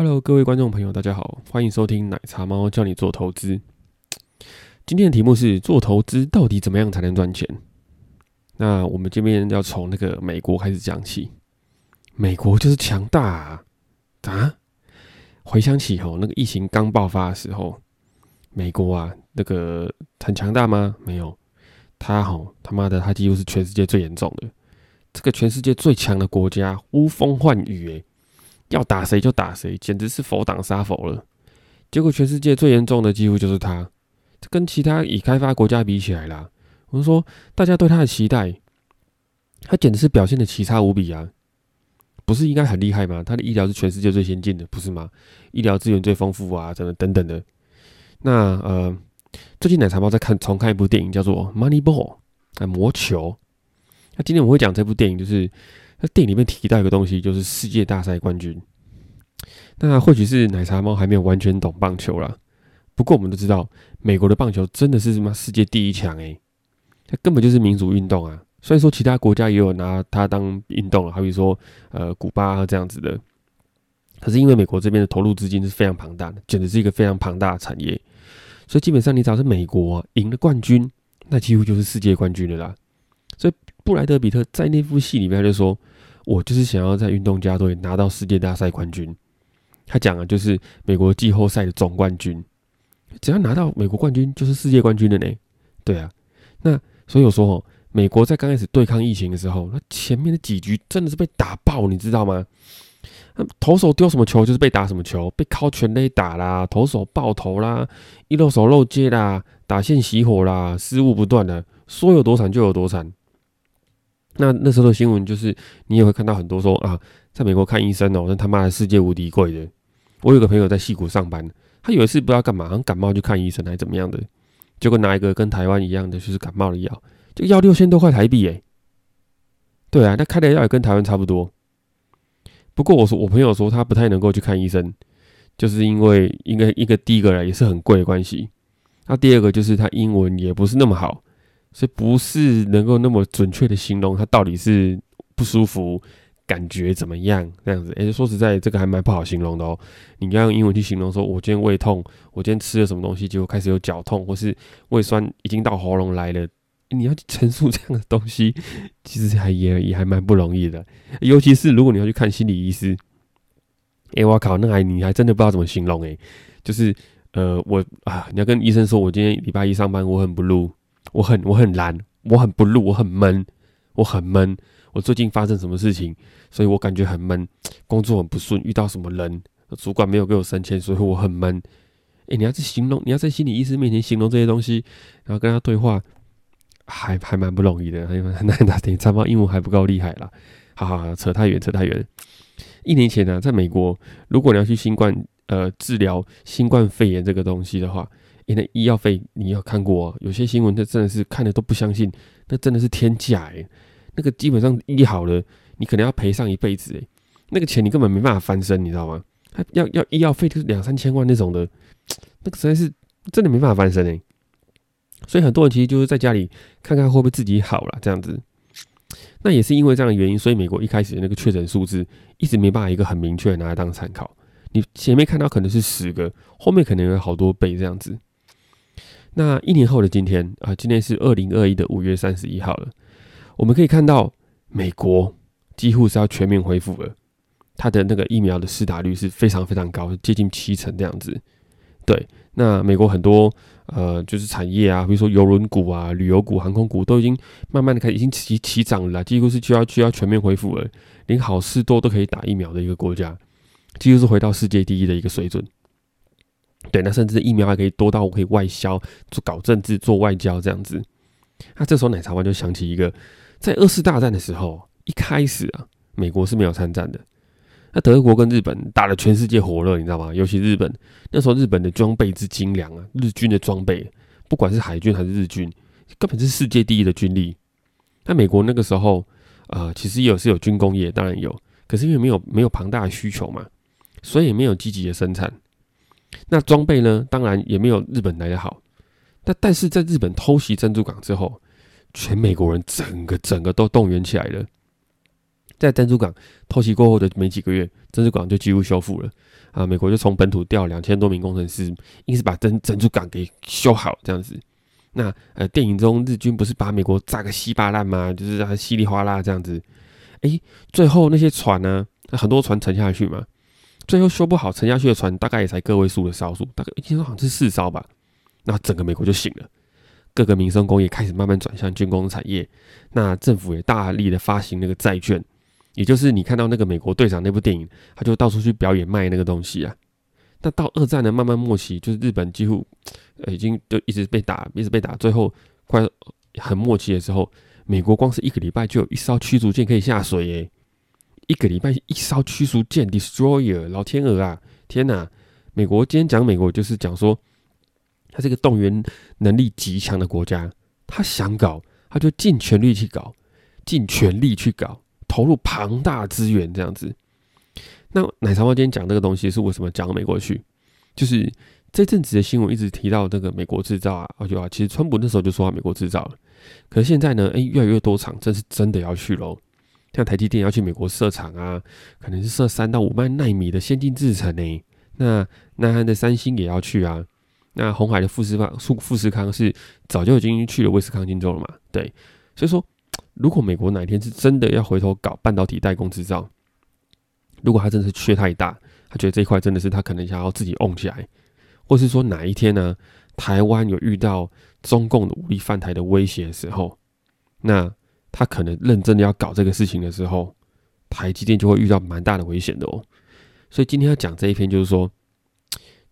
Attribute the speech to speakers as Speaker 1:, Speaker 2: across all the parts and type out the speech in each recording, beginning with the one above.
Speaker 1: Hello，各位观众朋友，大家好，欢迎收听奶茶猫教你做投资。今天的题目是做投资到底怎么样才能赚钱？那我们这边要从那个美国开始讲起。美国就是强大啊！啊回想起吼，那个疫情刚爆发的时候，美国啊，那个很强大吗？没有，他吼他妈的，他几乎是全世界最严重的，这个全世界最强的国家，呼风唤雨，诶，要打谁就打谁，简直是佛挡杀佛了。结果全世界最严重的几乎就是他，这跟其他已开发国家比起来啦，我们说大家对他的期待，他简直是表现的奇差无比啊！不是应该很厉害吗？他的医疗是全世界最先进的，不是吗？医疗资源最丰富啊，等等等等的。那呃，最近奶茶包在看重看一部电影，叫做《Money Ball》啊，魔球。那今天我会讲这部电影，就是那电影里面提到一个东西，就是世界大赛冠军。那或许是奶茶猫还没有完全懂棒球啦，不过我们都知道，美国的棒球真的是什么世界第一强诶，它根本就是民族运动啊。虽然说其他国家也有拿它当运动了，好比说呃古巴这样子的，可是因为美国这边的投入资金是非常庞大的，简直是一个非常庞大的产业，所以基本上你只要是美国赢了冠军，那几乎就是世界冠军了啦。所以布莱德比特在那部戏里面他就说：“我就是想要在运动家队拿到世界大赛冠军。”他讲的就是美国季后赛的总冠军，只要拿到美国冠军就是世界冠军了呢。对啊，那所以我说哦。美国在刚开始对抗疫情的时候，那前面的几局真的是被打爆，你知道吗？那投手丢什么球就是被打什么球，被靠全垒打啦，投手爆头啦，一漏手漏接啦，打线熄火啦，失误不断的，说有多惨就有多惨。那那时候的新闻就是，你也会看到很多说啊，在美国看医生哦，那他妈的世界无敌贵的。我有个朋友在戏谷上班，他有一次不知道干嘛，好像感冒去看医生还是怎么样的，结果拿一个跟台湾一样的，就是感冒的药。就要六千多块台币哎，对啊，那开的药也跟台湾差不多。不过我说我朋友说他不太能够去看医生，就是因为应该一个第一个也是很贵的关系，那第二个就是他英文也不是那么好，所以不是能够那么准确的形容他到底是不舒服，感觉怎么样这样子。哎，说实在，这个还蛮不好形容的哦。你要用英文去形容，说我今天胃痛，我今天吃了什么东西，结果开始有绞痛，或是胃酸已经到喉咙来了。你要去陈述这样的东西，其实还也也还蛮不容易的，尤其是如果你要去看心理医师，哎，我靠，那还你还真的不知道怎么形容哎，就是呃，我啊，你要跟医生说，我今天礼拜一上班，我很不录，我很我很懒，我很不录，我很闷，我很闷，我最近发生什么事情，所以我感觉很闷，工作很不顺，遇到什么人，主管没有给我升迁，所以我很闷。哎，你要去形容，你要在心理医师面前形容这些东西，然后跟他对话。还还蛮不容易的，还蛮难的。等于长毛英文还不够厉害啦。好好好，扯太远，扯太远。一年前呢，在美国，如果你要去新冠呃治疗新冠肺炎这个东西的话，那医药费你要看过？啊有些新闻，那真的是看的都不相信，那真的是天价哎。那个基本上医好了，你可能要赔上一辈子哎。那个钱你根本没办法翻身，你知道吗？他要要医药费就是两三千万那种的，那个实在是真的没办法翻身哎。所以很多人其实就是在家里看看会不会自己好了这样子，那也是因为这样的原因，所以美国一开始的那个确诊数字一直没办法一个很明确拿来当参考。你前面看到可能是十个，后面可能有好多倍这样子。那一年后的今天啊，今天是二零二一的五月三十一号了，我们可以看到美国几乎是要全面恢复了，它的那个疫苗的施打率是非常非常高，接近七成这样子。对，那美国很多呃，就是产业啊，比如说邮轮股啊、旅游股、航空股，都已经慢慢的开，已经起起涨了，几乎是就要就要全面恢复了。连好事多都可以打疫苗的一个国家，几乎是回到世界第一的一个水准。对，那甚至疫苗还可以多到我可以外销，做搞政治、做外交这样子。那这时候奶茶湾就想起一个，在二次大战的时候，一开始啊，美国是没有参战的。那德国跟日本打了全世界火热，你知道吗？尤其日本那时候，日本的装备之精良啊，日军的装备，不管是海军还是日军，根本是世界第一的军力。那美国那个时候，呃，其实也有是有军工业，当然有，可是因为没有没有庞大的需求嘛，所以也没有积极的生产。那装备呢，当然也没有日本来的好。但但是在日本偷袭珍珠港之后，全美国人整个整个都动员起来了。在珍珠港偷袭过后的没几个月，珍珠港就几乎修复了啊！美国就从本土调两千多名工程师，硬是把珍珍珠港给修好这样子。那呃，电影中日军不是把美国炸个稀巴烂吗？就是啊，稀里哗啦这样子。哎，最后那些船呢，很多船沉下去嘛，最后修不好沉下去的船，大概也才个位数的少数，大概听说好像是四艘吧。那整个美国就醒了。各个民生工业开始慢慢转向军工产业，那政府也大力的发行那个债券，也就是你看到那个美国队长那部电影，他就到处去表演卖那个东西啊。那到二战呢慢慢末期，就是日本几乎呃已经就一直被打，一直被打，最后快很末期的时候，美国光是一个礼拜就有一艘驱逐舰可以下水耶，一个礼拜一艘驱逐舰 destroyer，老天鹅啊，天哪！美国今天讲美国就是讲说。他这个动员能力极强的国家，他想搞，他就尽全力去搞，尽全力去搞，投入庞大资源这样子。那奶茶猫今天讲这个东西是为什么讲到美国去？就是这阵子的新闻一直提到这个美国制造啊，而且啊，其实川普那时候就说美国制造了。可是现在呢，哎，越来越多厂真是真的要去喽。像台积电要去美国设厂啊，可能是设三到五万纳米的先进制程呢。那南韩的三星也要去啊。那红海的富士康，富富士康是早就已经去了威斯康星州了嘛？对，所以说，如果美国哪一天是真的要回头搞半导体代工制造，如果他真的是缺太大，他觉得这一块真的是他可能想要自己 own 起来，或是说哪一天呢，台湾有遇到中共的武力犯台的威胁的时候，那他可能认真的要搞这个事情的时候，台积电就会遇到蛮大的危险的哦。所以今天要讲这一篇，就是说，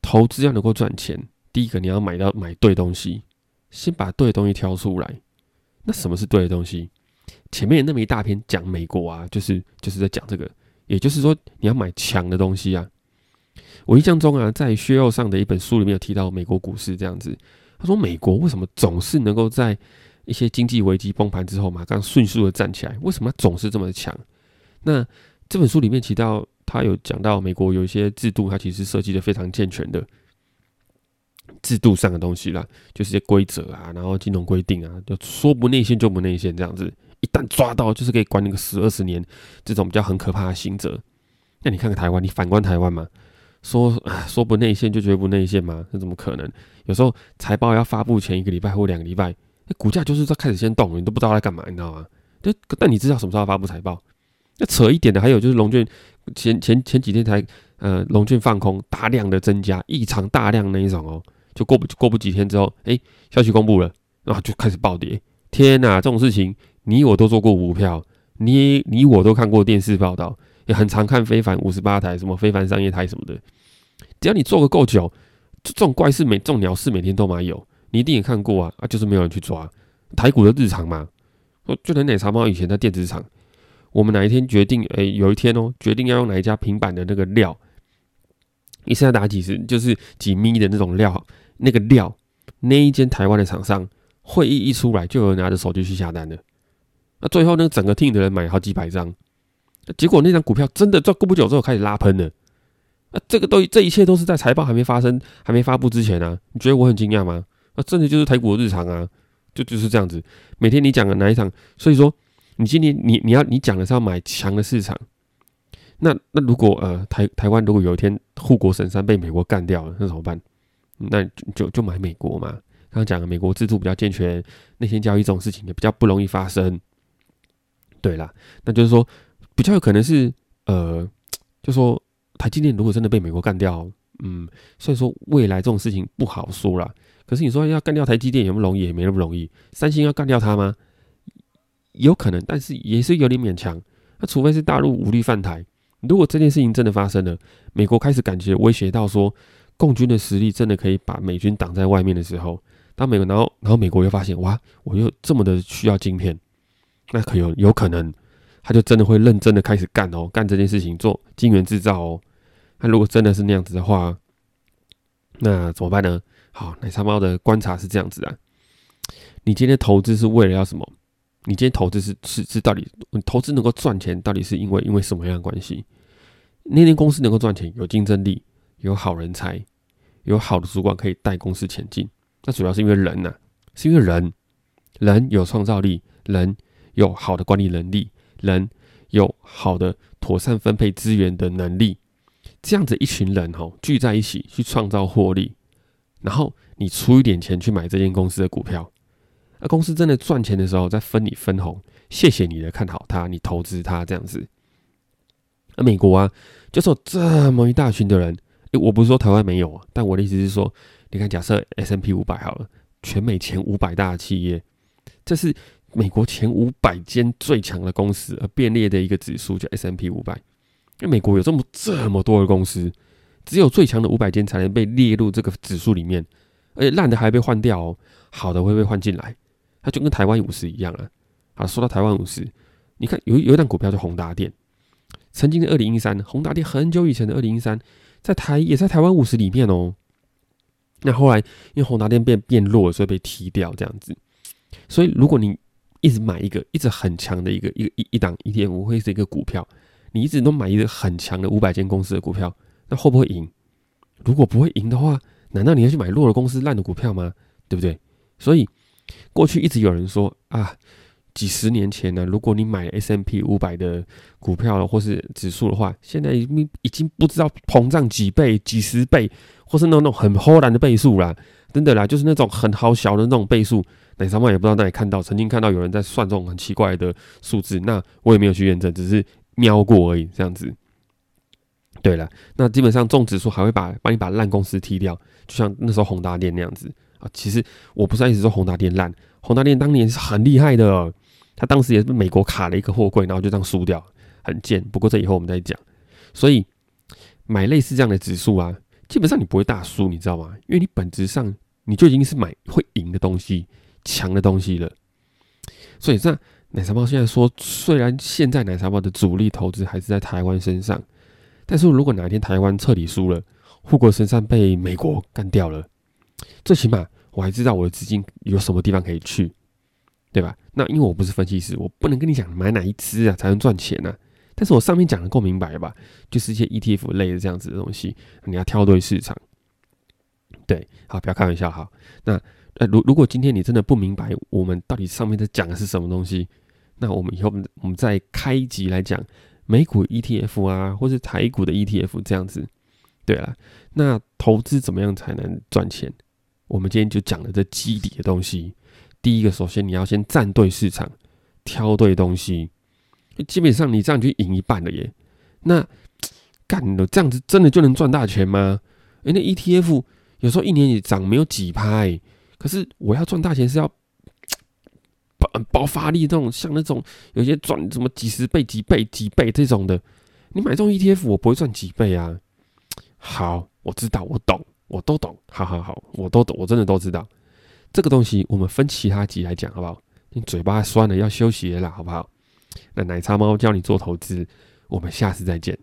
Speaker 1: 投资要能够赚钱。第一个，你要买到买对东西，先把对的东西挑出来。那什么是对的东西？前面那么一大篇讲美国啊，就是就是在讲这个。也就是说，你要买强的东西啊。我印象中啊，在薛肉上的一本书里面有提到美国股市这样子。他说，美国为什么总是能够在一些经济危机崩盘之后马，刚迅速的站起来？为什么总是这么强？那这本书里面提到，他有讲到美国有一些制度，它其实设计的非常健全的。制度上的东西啦，就是些规则啊，然后金融规定啊，就说不内线就不内线这样子，一旦抓到就是可以关那个十二十年，这种比较很可怕的刑责。那你看看台湾，你反观台湾嘛，说说不内线就绝不内线吗？那怎么可能？有时候财报要发布前一个礼拜或两个礼拜，那股价就是在开始先动，你都不知道在干嘛，你知道吗？就但你知道什么时候发布财报？那扯一点的还有就是龙卷前前前几天才呃龙卷放空大量的增加，异常大量那一种哦。就过不过不几天之后，哎，消息公布了，然后就开始暴跌。天哪，这种事情你我都做过股票，你你我都看过电视报道，也很常看非凡五十八台，什么非凡商业台什么的。只要你做个够久，这种怪事每这种鸟事每天都蛮有，你一定也看过啊啊，就是没有人去抓台股的日常嘛。就连奶茶猫以前在电子厂，我们哪一天决定，哎，有一天哦，决定要用哪一家平板的那个料。一下打几十，就是几米的那种料，那个料，那一间台湾的厂商会议一出来，就有人拿着手机去下单了。那最后那个整个 team 的人买好几百张，结果那张股票真的在过不久之后开始拉喷了。啊，这个都这一切都是在财报还没发生、还没发布之前啊！你觉得我很惊讶吗？啊，真的就是台股日常啊，就就是这样子。每天你讲的哪一场？所以说，你今天你你要你讲的是要买强的市场。那那如果呃台台湾如果有一天护国神山被美国干掉了，那怎么办？那就就买美国嘛。刚刚讲了，美国制度比较健全，内线交易这种事情也比较不容易发生。对啦，那就是说比较有可能是呃，就说台积电如果真的被美国干掉，嗯，所以说未来这种事情不好说啦。可是你说要干掉台积电有没有容易？也没那么容易。三星要干掉它吗？有可能，但是也是有点勉强。那除非是大陆武力犯台。如果这件事情真的发生了，美国开始感觉威胁到说，共军的实力真的可以把美军挡在外面的时候，当美国然后然后美国又发现哇，我又这么的需要晶片，那可有有可能，他就真的会认真的开始干哦，干这件事情做晶圆制造哦。那如果真的是那样子的话，那怎么办呢？好，奶茶猫的观察是这样子啊，你今天投资是为了要什么？你今天投资是是是到底你投资能够赚钱，到底是因为因为什么样的关系？那间公司能够赚钱，有竞争力，有好人才，有好的主管可以带公司前进。那主要是因为人呐，是因为人，人有创造力，人有好的管理能力，人有好的妥善分配资源的能力，这样子一群人吼聚在一起去创造获利，然后你出一点钱去买这间公司的股票，那公司真的赚钱的时候再分你分红，谢谢你的看好它，你投资它这样子。那美国啊，就是有这么一大群的人，诶，我不是说台湾没有啊，但我的意思是说，你看假设 S M P 五百好了，全美前五百大企业，这是。美国前五百间最强的公司而编列的一个指数叫 S M P 五百，因为美国有这么这么多的公司，只有最强的五百间才能被列入这个指数里面，而且烂的还被换掉哦，好的会被换进来，它就跟台湾五十一样啊。好，说到台湾五十，你看有有一档股票叫宏达电，曾经的二零一三，宏达电很久以前的二零一三，在台也在台湾五十里面哦。那后来因为宏达电变变弱，所以被踢掉这样子。所以如果你一直买一个一直很强的一个一个一一档 ETF 会是一个股票，你一直都买一个很强的五百间公司的股票，那会不会赢？如果不会赢的话，难道你要去买弱的公司烂的股票吗？对不对？所以过去一直有人说啊，几十年前呢，如果你买 S M P 五百的股票或是指数的话，现在已经已经不知道膨胀几倍、几十倍，或是那种很忽然的倍数啦，真的啦，就是那种很好小的那种倍数。哪三万也不知道哪里看到，曾经看到有人在算这种很奇怪的数字，那我也没有去验证，只是瞄过而已。这样子，对了，那基本上重指数还会把帮你把烂公司踢掉，就像那时候宏达电那样子啊。其实我不是一直说宏达电烂，宏达电当年是很厉害的，他当时也是美国卡了一个货柜，然后就这样输掉，很贱。不过这以后我们再讲。所以买类似这样的指数啊，基本上你不会大输，你知道吗？因为你本质上你就已经是买会赢的东西。强的东西了，所以这奶茶包现在说，虽然现在奶茶包的主力投资还是在台湾身上，但是如果哪一天台湾彻底输了，护国神山被美国干掉了，最起码我还知道我的资金有什么地方可以去，对吧？那因为我不是分析师，我不能跟你讲买哪一支啊才能赚钱呢。但是我上面讲的够明白吧？就是一些 ETF 类的这样子的东西，你要挑对市场。对，好，不要开玩笑哈。那。呃，如如果今天你真的不明白我们到底上面在讲的是什么东西，那我们以后我们再开集来讲美股 ETF 啊，或是台股的 ETF 这样子。对了，那投资怎么样才能赚钱？我们今天就讲了这基底的东西。第一个，首先你要先站对市场，挑对东西，基本上你这样就赢一半了耶。那干了这样子真的就能赚大钱吗？诶，那 ETF 有时候一年也涨没有几拍。可是我要赚大钱是要爆爆发力，这种像那种有些赚什么几十倍、几倍、几倍这种的，你买这种 ETF，我不会赚几倍啊。好，我知道，我懂，我都懂。好好好，我都懂，我真的都知道。这个东西我们分其他集来讲，好不好？你嘴巴酸了，要休息了，好不好？那奶茶猫教你做投资，我们下次再见。